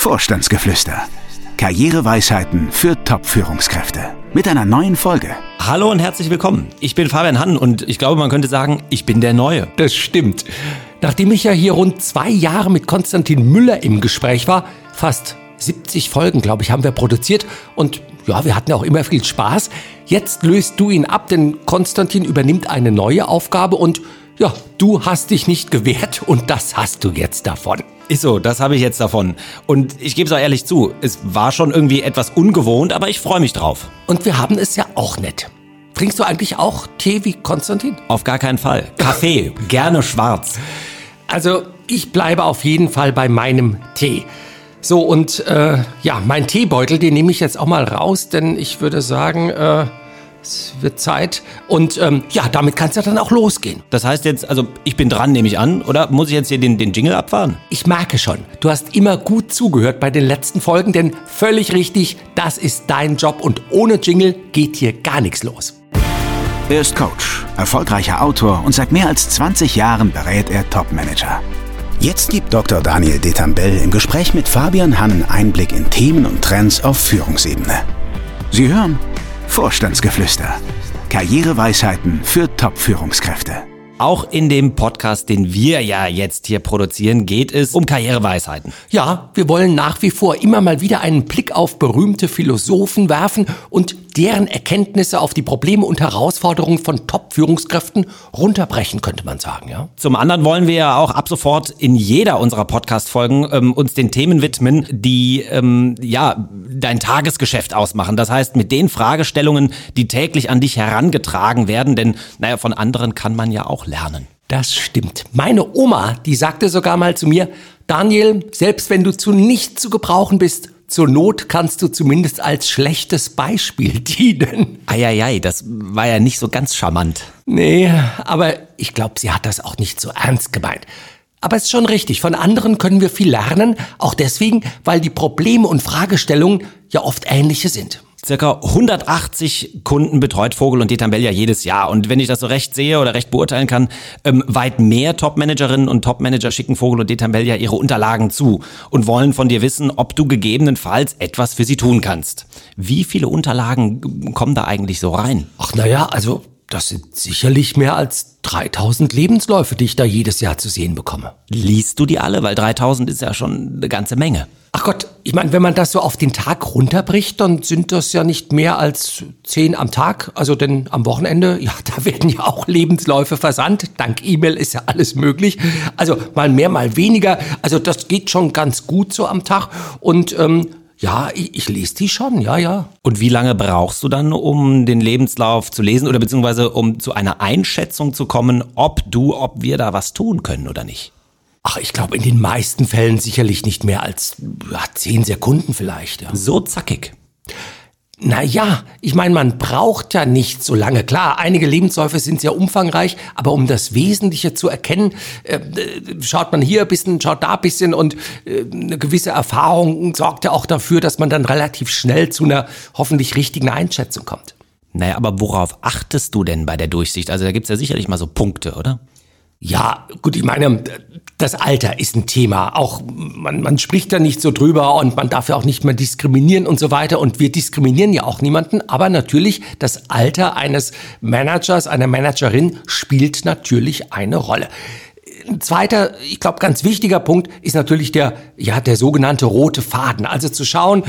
Vorstandsgeflüster. Karriereweisheiten für Top-Führungskräfte. Mit einer neuen Folge. Hallo und herzlich willkommen. Ich bin Fabian Hann und ich glaube, man könnte sagen, ich bin der Neue. Das stimmt. Nachdem ich ja hier rund zwei Jahre mit Konstantin Müller im Gespräch war, fast 70 Folgen, glaube ich, haben wir produziert und ja, wir hatten auch immer viel Spaß. Jetzt löst du ihn ab, denn Konstantin übernimmt eine neue Aufgabe und ja, du hast dich nicht gewehrt und das hast du jetzt davon. Ist so, das habe ich jetzt davon. Und ich gebe es auch ehrlich zu, es war schon irgendwie etwas ungewohnt, aber ich freue mich drauf. Und wir haben es ja auch nett. Trinkst du eigentlich auch Tee wie Konstantin? Auf gar keinen Fall. Kaffee, gerne schwarz. Also ich bleibe auf jeden Fall bei meinem Tee. So, und äh, ja, mein Teebeutel, den nehme ich jetzt auch mal raus, denn ich würde sagen, äh, es wird Zeit. Und ähm, ja, damit kann es ja dann auch losgehen. Das heißt jetzt, also ich bin dran, nehme ich an, oder muss ich jetzt hier den, den Jingle abfahren? Ich merke schon, du hast immer gut zugehört bei den letzten Folgen, denn völlig richtig, das ist dein Job und ohne Jingle geht hier gar nichts los. Er ist Coach, erfolgreicher Autor und seit mehr als 20 Jahren berät er Topmanager. Jetzt gibt Dr. Daniel Detambell im Gespräch mit Fabian Hannen Einblick in Themen und Trends auf Führungsebene. Sie hören Vorstandsgeflüster. Karriereweisheiten für Top-Führungskräfte. Auch in dem Podcast, den wir ja jetzt hier produzieren, geht es um Karriereweisheiten. Ja, wir wollen nach wie vor immer mal wieder einen Blick auf berühmte Philosophen werfen und deren Erkenntnisse auf die Probleme und Herausforderungen von Top-Führungskräften runterbrechen, könnte man sagen, ja. Zum anderen wollen wir ja auch ab sofort in jeder unserer Podcast-Folgen ähm, uns den Themen widmen, die ähm, ja dein Tagesgeschäft ausmachen. Das heißt, mit den Fragestellungen, die täglich an dich herangetragen werden, denn naja, von anderen kann man ja auch lernen. Das stimmt. Meine Oma, die sagte sogar mal zu mir, Daniel, selbst wenn du zu nichts zu gebrauchen bist, zur Not kannst du zumindest als schlechtes Beispiel dienen. Eieiei, das war ja nicht so ganz charmant. Nee, aber ich glaube, sie hat das auch nicht so ernst gemeint. Aber es ist schon richtig, von anderen können wir viel lernen, auch deswegen, weil die Probleme und Fragestellungen ja oft ähnliche sind. Circa 180 Kunden betreut Vogel und Detambell jedes Jahr. Und wenn ich das so recht sehe oder recht beurteilen kann, ähm, weit mehr Topmanagerinnen und Topmanager schicken Vogel und Detambell ihre Unterlagen zu und wollen von dir wissen, ob du gegebenenfalls etwas für sie tun kannst. Wie viele Unterlagen kommen da eigentlich so rein? Ach naja, also das sind sicherlich mehr als 3000 Lebensläufe, die ich da jedes Jahr zu sehen bekomme. Liest du die alle? Weil 3000 ist ja schon eine ganze Menge. Ach Gott, ich meine, wenn man das so auf den Tag runterbricht, dann sind das ja nicht mehr als zehn am Tag. Also denn am Wochenende, ja, da werden ja auch Lebensläufe versandt. Dank E-Mail ist ja alles möglich. Also mal mehr, mal weniger. Also das geht schon ganz gut so am Tag. Und ähm, ja, ich, ich lese die schon, ja, ja. Und wie lange brauchst du dann, um den Lebenslauf zu lesen oder beziehungsweise um zu einer Einschätzung zu kommen, ob du, ob wir da was tun können oder nicht? Ach, ich glaube in den meisten Fällen sicherlich nicht mehr als ja, zehn Sekunden vielleicht. Ja. So zackig. Naja, ich meine, man braucht ja nicht so lange. Klar, einige Lebensläufe sind sehr umfangreich, aber um das Wesentliche zu erkennen, äh, schaut man hier ein bisschen, schaut da ein bisschen und äh, eine gewisse Erfahrung sorgt ja auch dafür, dass man dann relativ schnell zu einer hoffentlich richtigen Einschätzung kommt. Naja, aber worauf achtest du denn bei der Durchsicht? Also da gibt's ja sicherlich mal so Punkte, oder? Ja, gut, ich meine, das Alter ist ein Thema. Auch man, man spricht da nicht so drüber und man darf ja auch nicht mehr diskriminieren und so weiter. Und wir diskriminieren ja auch niemanden. Aber natürlich, das Alter eines Managers, einer Managerin spielt natürlich eine Rolle. Ein zweiter, ich glaube, ganz wichtiger Punkt ist natürlich der, ja, der sogenannte rote Faden. Also zu schauen,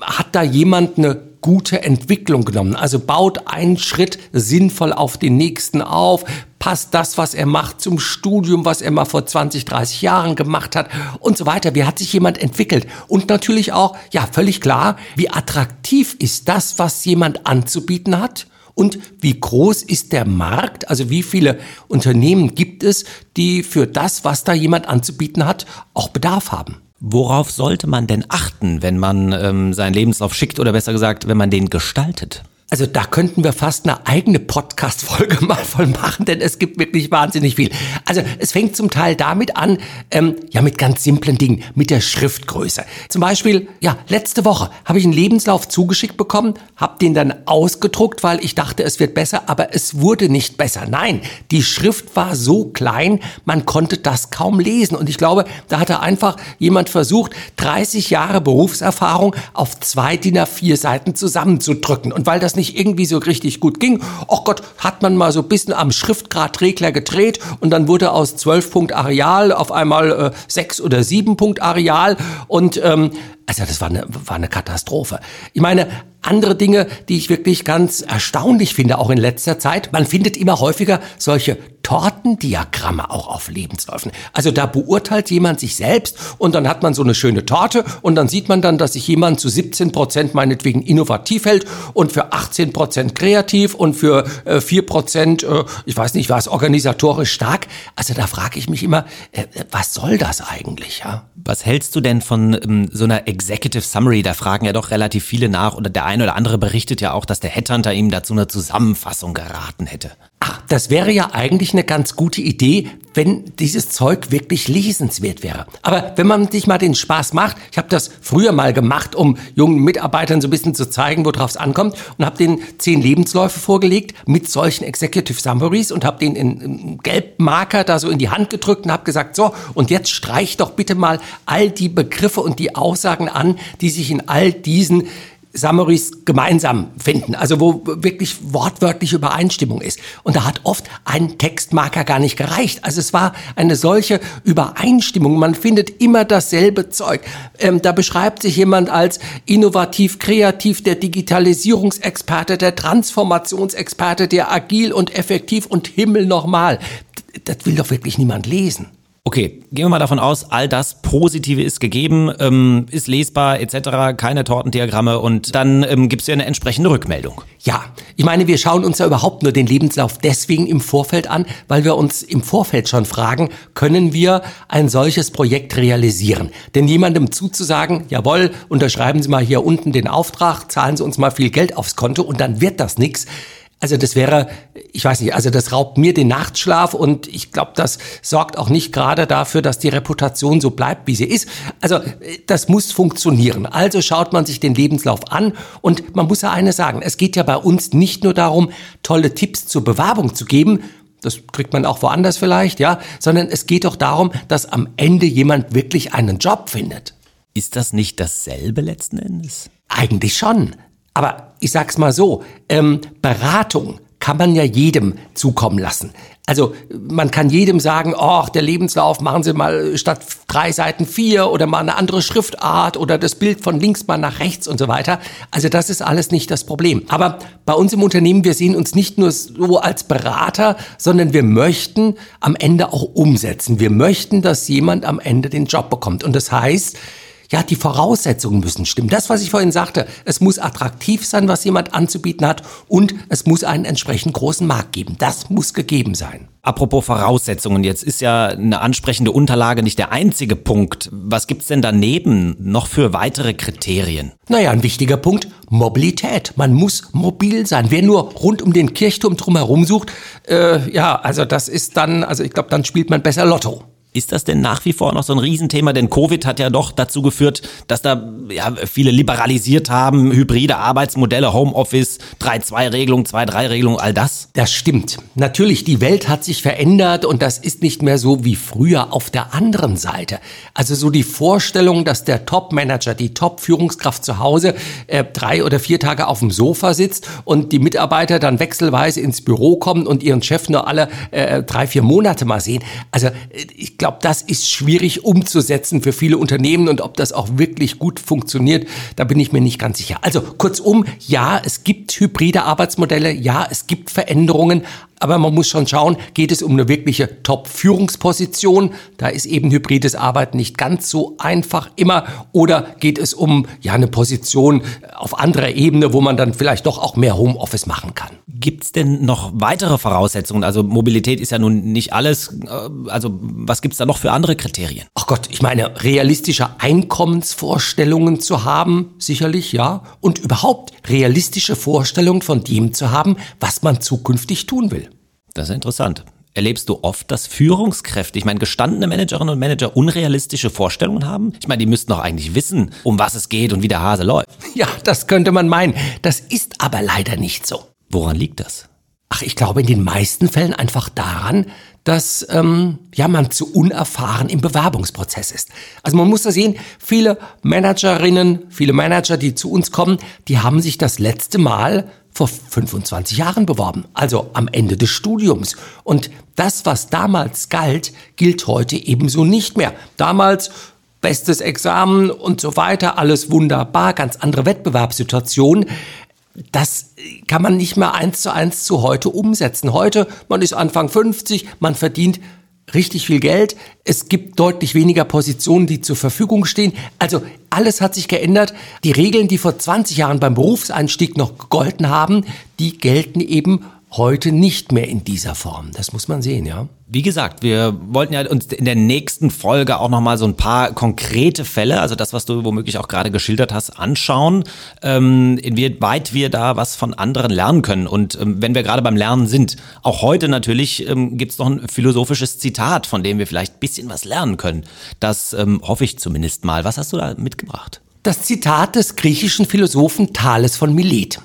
hat da jemand eine gute Entwicklung genommen. Also baut einen Schritt sinnvoll auf den nächsten auf, passt das, was er macht, zum Studium, was er mal vor 20, 30 Jahren gemacht hat und so weiter. Wie hat sich jemand entwickelt? Und natürlich auch, ja, völlig klar, wie attraktiv ist das, was jemand anzubieten hat? Und wie groß ist der Markt? Also wie viele Unternehmen gibt es, die für das, was da jemand anzubieten hat, auch Bedarf haben? Worauf sollte man denn achten, wenn man ähm, seinen Lebenslauf schickt oder besser gesagt, wenn man den gestaltet? Also da könnten wir fast eine eigene Podcast-Folge mal voll machen, denn es gibt wirklich wahnsinnig viel. Also es fängt zum Teil damit an, ähm, ja mit ganz simplen Dingen, mit der Schriftgröße. Zum Beispiel, ja, letzte Woche habe ich einen Lebenslauf zugeschickt bekommen, habe den dann ausgedruckt, weil ich dachte, es wird besser, aber es wurde nicht besser. Nein, die Schrift war so klein, man konnte das kaum lesen. Und ich glaube, da hatte einfach jemand versucht, 30 Jahre Berufserfahrung auf zwei DIN A4 Seiten zusammenzudrücken. Und weil das nicht irgendwie so richtig gut ging, ach Gott, hat man mal so ein bisschen am Schriftgradregler gedreht und dann wurde aus 12 Punkt Areal auf einmal äh, 6 oder 7 Punkt Areal. Und ähm, also das war eine, war eine Katastrophe. Ich meine, andere Dinge, die ich wirklich ganz erstaunlich finde, auch in letzter Zeit. Man findet immer häufiger solche Tortendiagramme auch auf Lebensläufen. Also da beurteilt jemand sich selbst und dann hat man so eine schöne Torte und dann sieht man dann, dass sich jemand zu 17 Prozent meinetwegen innovativ hält und für 18 Prozent kreativ und für äh, 4 Prozent, äh, ich weiß nicht was, organisatorisch stark. Also da frage ich mich immer, äh, was soll das eigentlich? Ja? Was hältst du denn von ähm, so einer Executive Summary? Da fragen ja doch relativ viele nach oder der eine oder andere berichtet ja auch, dass der Headhunter ihm dazu eine Zusammenfassung geraten hätte. Ach, das wäre ja eigentlich eine ganz gute Idee, wenn dieses Zeug wirklich lesenswert wäre. Aber wenn man sich mal den Spaß macht, ich habe das früher mal gemacht, um jungen Mitarbeitern so ein bisschen zu zeigen, worauf es ankommt, und habe den zehn Lebensläufe vorgelegt mit solchen Executive Summaries und habe den in, in Gelbmarker da so in die Hand gedrückt und habe gesagt, so, und jetzt streich doch bitte mal all die Begriffe und die Aussagen an, die sich in all diesen Summaries gemeinsam finden, also wo wirklich wortwörtliche Übereinstimmung ist. Und da hat oft ein Textmarker gar nicht gereicht. Also es war eine solche Übereinstimmung. Man findet immer dasselbe Zeug. Ähm, da beschreibt sich jemand als innovativ, kreativ, der Digitalisierungsexperte, der Transformationsexperte, der agil und effektiv und Himmel nochmal. Das will doch wirklich niemand lesen. Okay, gehen wir mal davon aus, all das Positive ist gegeben, ähm, ist lesbar etc., keine Tortendiagramme und dann ähm, gibt es ja eine entsprechende Rückmeldung. Ja, ich meine, wir schauen uns ja überhaupt nur den Lebenslauf deswegen im Vorfeld an, weil wir uns im Vorfeld schon fragen, können wir ein solches Projekt realisieren? Denn jemandem zuzusagen, jawohl, unterschreiben Sie mal hier unten den Auftrag, zahlen Sie uns mal viel Geld aufs Konto und dann wird das nichts also das wäre, ich weiß nicht, also das raubt mir den Nachtschlaf und ich glaube, das sorgt auch nicht gerade dafür, dass die Reputation so bleibt, wie sie ist. Also das muss funktionieren. Also schaut man sich den Lebenslauf an und man muss ja eines sagen, es geht ja bei uns nicht nur darum, tolle Tipps zur Bewerbung zu geben, das kriegt man auch woanders vielleicht, ja, sondern es geht auch darum, dass am Ende jemand wirklich einen Job findet. Ist das nicht dasselbe letzten Endes? Eigentlich schon. Aber ich sag's mal so, ähm, Beratung kann man ja jedem zukommen lassen. Also man kann jedem sagen, oh, der Lebenslauf machen Sie mal statt drei Seiten vier oder mal eine andere Schriftart oder das Bild von links mal nach rechts und so weiter. Also das ist alles nicht das Problem. Aber bei uns im Unternehmen, wir sehen uns nicht nur so als Berater, sondern wir möchten am Ende auch umsetzen. Wir möchten, dass jemand am Ende den Job bekommt. Und das heißt, ja, die Voraussetzungen müssen stimmen. Das, was ich vorhin sagte, es muss attraktiv sein, was jemand anzubieten hat und es muss einen entsprechend großen Markt geben. Das muss gegeben sein. Apropos Voraussetzungen, jetzt ist ja eine ansprechende Unterlage nicht der einzige Punkt. Was gibt's denn daneben noch für weitere Kriterien? Naja, ein wichtiger Punkt, Mobilität. Man muss mobil sein. Wer nur rund um den Kirchturm drumherum sucht, äh, ja, also das ist dann, also ich glaube, dann spielt man besser Lotto. Ist das denn nach wie vor noch so ein Riesenthema? Denn Covid hat ja doch dazu geführt, dass da ja, viele liberalisiert haben, hybride Arbeitsmodelle, Homeoffice, 3-2-Regelung, 2-3-Regelung, all das. Das stimmt. Natürlich, die Welt hat sich verändert und das ist nicht mehr so wie früher auf der anderen Seite. Also so die Vorstellung, dass der Top-Manager, die Top-Führungskraft zu Hause äh, drei oder vier Tage auf dem Sofa sitzt und die Mitarbeiter dann wechselweise ins Büro kommen und ihren Chef nur alle äh, drei, vier Monate mal sehen. Also äh, ich glaube, glaube, das ist schwierig umzusetzen für viele Unternehmen und ob das auch wirklich gut funktioniert, da bin ich mir nicht ganz sicher. Also kurzum, ja, es gibt hybride Arbeitsmodelle, ja, es gibt Veränderungen, Aber man muss schon schauen, geht es um eine wirkliche Top-Führungsposition? Da ist eben hybrides Arbeiten nicht ganz so einfach immer. Oder geht es um ja eine Position auf anderer Ebene, wo man dann vielleicht doch auch mehr Homeoffice machen kann? Gibt es denn noch weitere Voraussetzungen? Also Mobilität ist ja nun nicht alles. Äh, also was gibt es da noch für andere Kriterien? Ach Gott, ich meine, realistische Einkommensvorstellungen zu haben, sicherlich, ja. Und überhaupt realistische Vorstellungen von dem zu haben, was man zukünftig tun will. Das ist interessant. Erlebst du oft, dass Führungskräfte, ich meine, gestandene Managerinnen und Manager unrealistische Vorstellungen haben? Ich meine, die müssten doch eigentlich wissen, um was es geht und wie der Hase läuft. Ja, das könnte man meinen. Das ist aber leider nicht so. Woran liegt das? Ach, ich glaube in den meisten Fällen einfach daran, dass ähm, ja man zu unerfahren im Bewerbungsprozess ist. Also man muss da sehen, viele Managerinnen, viele Manager, die zu uns kommen, die haben sich das letzte Mal vor 25 Jahren beworben, also am Ende des Studiums. Und das, was damals galt, gilt heute ebenso nicht mehr. Damals bestes Examen und so weiter, alles wunderbar, ganz andere Wettbewerbssituation. Das kann man nicht mehr eins zu eins zu heute umsetzen. Heute, man ist Anfang 50, man verdient richtig viel Geld. Es gibt deutlich weniger Positionen, die zur Verfügung stehen. Also alles hat sich geändert. Die Regeln, die vor 20 Jahren beim Berufseinstieg noch gegolten haben, die gelten eben heute nicht mehr in dieser Form. Das muss man sehen, ja. Wie gesagt, wir wollten ja uns in der nächsten Folge auch nochmal so ein paar konkrete Fälle, also das, was du womöglich auch gerade geschildert hast, anschauen, ähm, inwieweit wir da was von anderen lernen können. Und ähm, wenn wir gerade beim Lernen sind, auch heute natürlich ähm, gibt es noch ein philosophisches Zitat, von dem wir vielleicht bisschen was lernen können. Das ähm, hoffe ich zumindest mal. Was hast du da mitgebracht? Das Zitat des griechischen Philosophen Thales von Milet.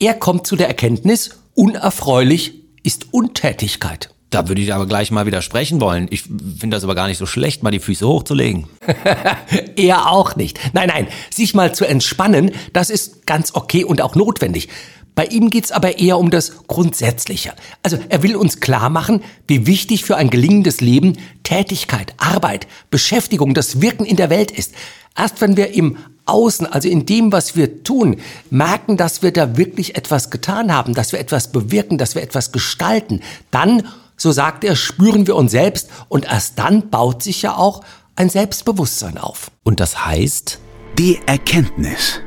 Er kommt zu der Erkenntnis, unerfreulich ist Untätigkeit. Da würde ich aber gleich mal widersprechen wollen. Ich finde das aber gar nicht so schlecht, mal die Füße hochzulegen. er auch nicht. Nein, nein, sich mal zu entspannen, das ist ganz okay und auch notwendig. Bei ihm geht's aber eher um das Grundsätzliche. Also er will uns klar machen, wie wichtig für ein gelingendes Leben Tätigkeit, Arbeit, Beschäftigung, das Wirken in der Welt ist. Erst wenn wir im Außen, also in dem, was wir tun, merken, dass wir da wirklich etwas getan haben, dass wir etwas bewirken, dass wir etwas gestalten, dann, so sagt er, spüren wir uns selbst und erst dann baut sich ja auch ein Selbstbewusstsein auf. Und das heißt? Die Erkenntnis.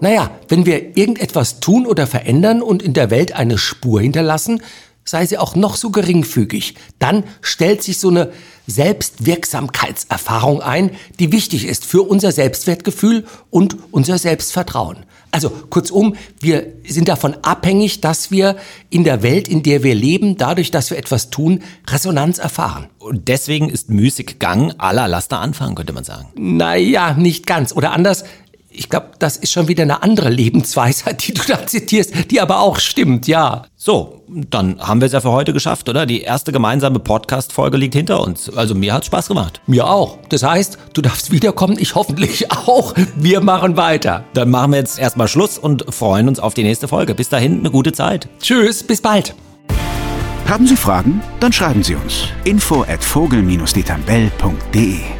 Naja, wenn wir irgendetwas tun oder verändern und in der Welt eine Spur hinterlassen, sei sie auch noch so geringfügig, dann stellt sich so eine Selbstwirksamkeitserfahrung ein, die wichtig ist für unser Selbstwertgefühl und unser Selbstvertrauen. Also kurzum, wir sind davon abhängig, dass wir in der Welt, in der wir leben, dadurch, dass wir etwas tun, Resonanz erfahren. Und deswegen ist Müßiggang aller Laster anfangen, könnte man sagen. Naja, nicht ganz. Oder anders, ich glaube, das ist schon wieder eine andere Lebensweisheit, die du da zitierst, die aber auch stimmt, ja. So, dann haben wir es ja für heute geschafft, oder? Die erste gemeinsame Podcast-Folge liegt hinter uns. Also mir hat's Spaß gemacht. Mir auch. Das heißt, du darfst wiederkommen, ich hoffentlich auch. Wir machen weiter. Dann machen wir jetzt erstmal Schluss und freuen uns auf die nächste Folge. Bis dahin, eine gute Zeit. Tschüss, bis bald. Haben Sie Fragen? Dann schreiben Sie uns. Info at vogel-detambell.de